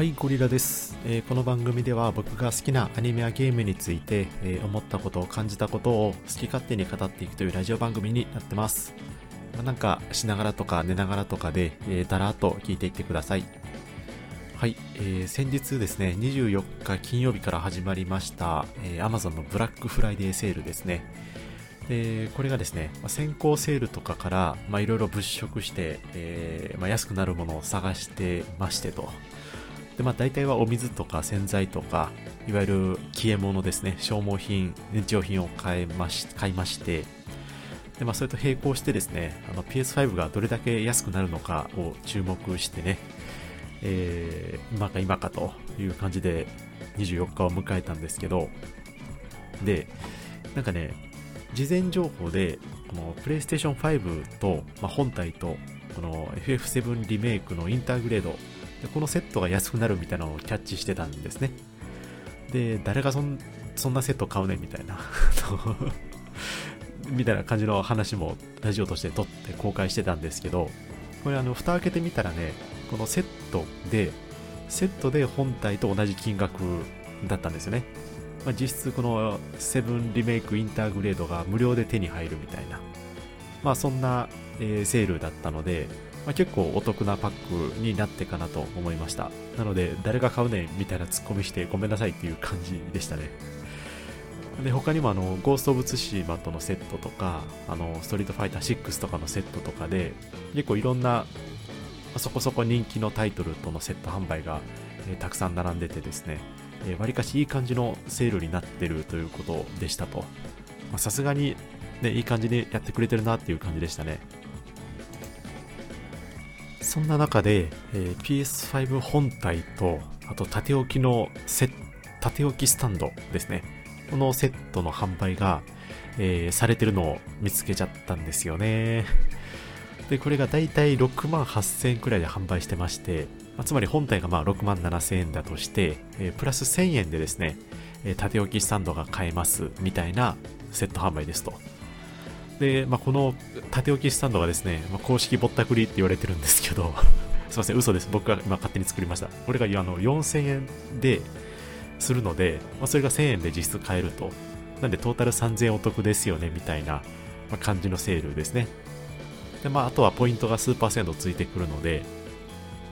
はい、ゴリラです、えーこの番組では僕が好きなアニメやゲームについて、えー思ったことを感じたことを好き勝手に語っていくというラジオ番組になってます。まあなんかしながらとか寝ながらとかで、えーだらーっと聞いていってください。はい、えー先日ですね、24日金曜日から始まりました、えー Amazon のブラックフライデーセールですね。でこれがですね、先行セールとかから、いろいろ物色して、えーまあ、安くなるものを探してましてと。で、まあ、大体はお水とか洗剤とか、いわゆる消え物ですね、消耗品、日用品を買いまし買いまして、で、まあ、それと並行してですね、PS5 がどれだけ安くなるのかを注目してね、えー今か今かという感じで24日を迎えたんですけど、で、なんかね、事前情報で、この PlayStation 5と、まあ、本体と、この FF7 リメイクのインターグレード、でこのセットが安くなるみたいなのをキャッチしてたんですね。で、誰がそんそんなセット買うねみたいな、みたいな感じの話もラジオとして撮って公開してたんですけど、これあの、蓋開けてみたらね、このセットで、セットで本体と同じ金額だったんですよね。まあ、実質この7リメイクインターグレードが無料で手に入るみたいな、まあそんな、えーセールだったので、まあ、結構お得なパックになってかなと思いました。なので、誰が買うねんみたいなツッコミしてごめんなさいっていう感じでしたね。で、他にもあの、ゴースト・オブ・ツシマとのセットとか、あの、ストリートファイター6とかのセットとかで、結構いろんな、そこそこ人気のタイトルとのセット販売が、えーたくさん並んでてですね、えー、わりかしいい感じのセールになってるということでしたと。さすがに、ね、いい感じでやってくれてるなっていう感じでしたね。そんな中で、えー PS5 本体と、あと縦置きのセ縦置きスタンドですね。このセットの販売が、えーされてるのを見つけちゃったんですよね。で、これがだいたい6万8000円くらいで販売してまして、まあつまり本体がまあ6万7000円だとして、えープラス1000円でですね、え縦置きスタンドが買えますみたいなセット販売ですと。で、まあ、この縦置きスタンドがですね、まあ、公式ぼったくりって言われてるんですけど、すいません、嘘です。僕が今勝手に作りました。これがあの4000円でするので、まあ、それが1000円で実質買えると。なんでトータル3000円お得ですよね、みたいな、ま、感じのセールですね。で、まあ、あとはポイントが数パーセントついてくるので、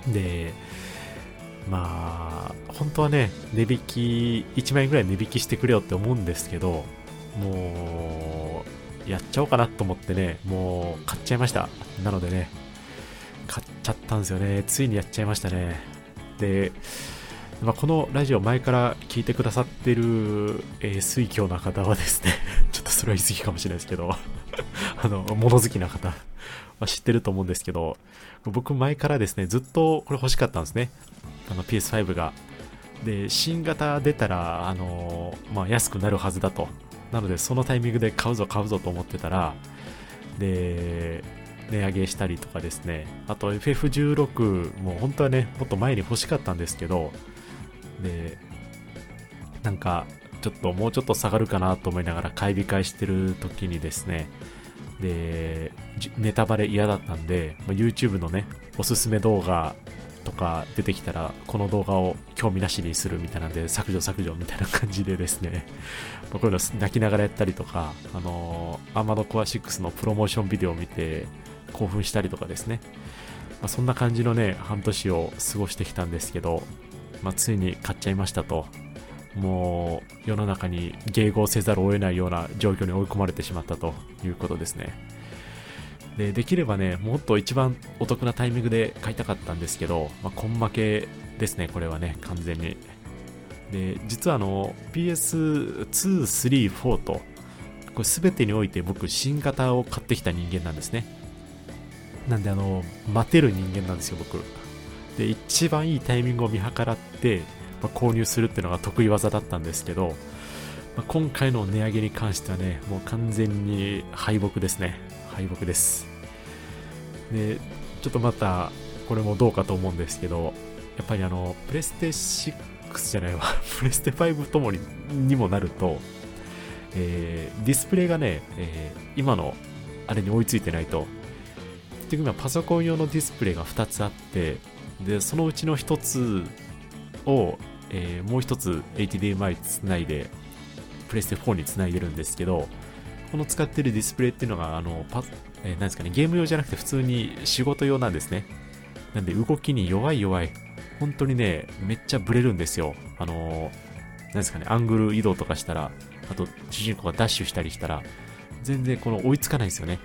で、まあ、本当はね、値引き、1万円ぐらい値引きしてくれよって思うんですけど、もう、やっちゃおうかなと思ってね、もう買っちゃいました。なのでね、買っちゃったんですよね。ついにやっちゃいましたね。で、まあ、このラジオ前から聞いてくださってる、えー水教な方はですね、ちょっとそれは言い過ぎかもしれないですけど、あの、物好きな方は知ってると思うんですけど、僕前からですね、ずっとこれ欲しかったんですね。あの PS5 が。で、新型出たら、あのまあ、安くなるはずだと。なので、そのタイミングで買うぞ買うぞと思ってたら、で、値上げしたりとかですね。あと FF16 も本当はね、もっと前に欲しかったんですけど、で、なんか、ちょっともうちょっと下がるかなと思いながら買い控えしてる時にですね、で、ネタバレ嫌だったんで、YouTube のね、おすすめ動画とか出てきたら、この動画を興味なしにするみたいなんで、削除削除みたいな感じでですね、こういうの泣きながらやったりとか、あの、アーマードコア6のプロモーションビデオを見て興奮したりとかですね、まあ、そんな感じのね、半年を過ごしてきたんですけど、まあ、ついに買っちゃいましたと。もう世の中に迎合せざるを得ないような状況に追い込まれてしまったということですね。でできればね、もっと一番お得なタイミングで買いたかったんですけど、まあ、根負けですね、これはね、完全に。で、実はあの、PS2、3、4と、これ全てにおいて僕、新型を買ってきた人間なんですね。なんであの、待てる人間なんですよ、僕。で、一番いいタイミングを見計らって、まあ購入するっていうのが得意技だったんですけど、まあ今回の値上げに関してはね、もう完全に敗北ですね。敗北です。で、ちょっとまた、これもどうかと思うんですけど、やっぱりあの、プレステ6じゃないわ、プレステ5ともににもなると、えーディスプレイがね、えー今のあれに追いついてないと、結局今パソコン用のディスプレイが2つあって、で、そのうちの1つを、えー、もう一つ HDMI つないで、プレステ4につないでるんですけど、この使ってるディスプレイっていうのが、あの、パえー、ですかね、ゲーム用じゃなくて普通に仕事用なんですね。なんで動きに弱い弱い。本当にね、めっちゃブレるんですよ。あのー、なんですかね、アングル移動とかしたら、あと主人公がダッシュしたりしたら、全然この追いつかないんですよね。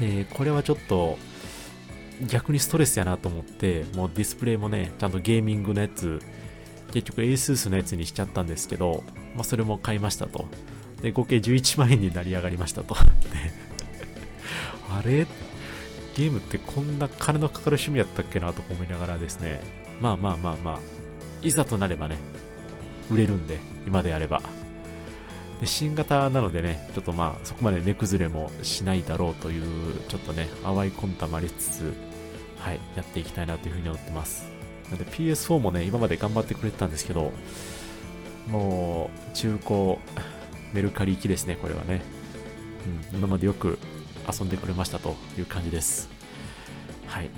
で、これはちょっと、逆にストレスやなと思って、もうディスプレイもね、ちゃんとゲーミングのやつ、結局 ASUS のやつにしちゃったんですけど、まあ、それも買いましたと。で、合計11万円になり上がりましたと。あれ？ゲームってこんな金のかかる趣味やったっけなと思いながらですね、まあまあまあまあ、いざとなればね、売れるんで、今であれば。で新型なのでね、ちょっとまあそこまで値崩れもしないだろうという、ちょっとね、淡い魂胆もありつつ、はい、やっていきたいなというふうに思ってます。なので PS4 もね、今まで頑張ってくれてたんですけど、もう、中古、メルカリ行きですね、これはね。うん、今までよく遊んでくれましたという感じです。はい。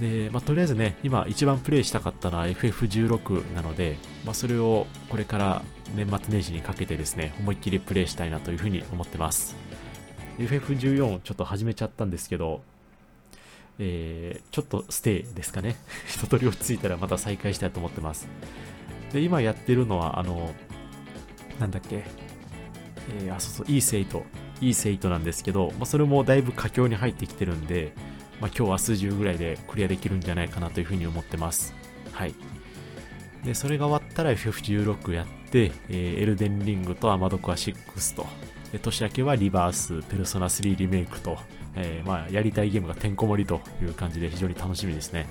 で、まあ、とりあえずね、今一番プレイしたかったのは FF16 なので、まあ、それをこれから年末年始にかけてですね、思いっきりプレイしたいなというふうに思ってます。FF14 ちょっと始めちゃったんですけど、えー、ちょっとステイですかね。一通り落ち着いたらまた再開したいと思ってます。で、今やってるのは、あの、なんだっけ、えー、あ、そうそう、いいセイト、いいセイトなんですけど、まあ、それもだいぶ佳境に入ってきてるんで、まあ、今日明日中ぐらいでクリアできるんじゃないかなというふうに思ってます。はい。で、それが終わったら FF16 やって、えー、エルデンリングとアマドコア6と、で年明けはリバース、ペルソナ3リメイクと、えー、まあ、やりたいゲームがてんこ盛りという感じで非常に楽しみですね。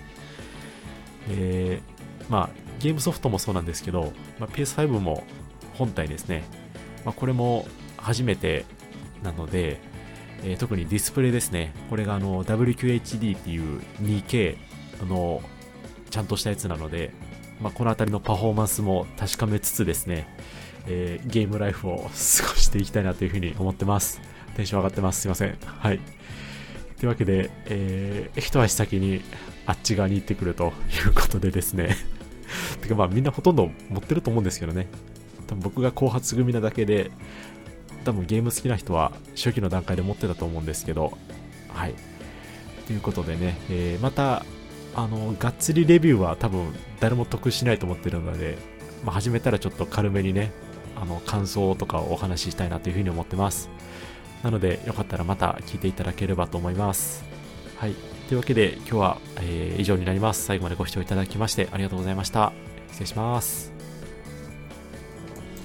で、まあ、ゲームソフトもそうなんですけど、まあ、PS5 も本体ですね。まあ、これも初めてなので、えー、特にディスプレイですね。これがあの WQHD っていう 2K あのちゃんとしたやつなので、まあ、この辺りのパフォーマンスも確かめつつですね、えー、ゲームライフを過ごしていきたいなというふうに思ってます。テンション上がってます。すいません。はい。というわけで、えー、一足先にあっち側に行ってくるということでですね てかまあみんなほとんど持ってると思うんですけどね。多分僕が後発組なだけで、多分ゲーム好きな人は初期の段階で持ってたと思うんですけど、はい。ということでね、えー、また、あの、がっつりレビューは多分誰も得しないと思ってるので、まあ、始めたらちょっと軽めにね、あの、感想とかをお話ししたいなというふうに思ってます。なので、よかったらまた聞いていただければと思います。はい。というわけで、今日は、えー、以上になります。最後までご視聴いただきましてありがとうございました。失礼します。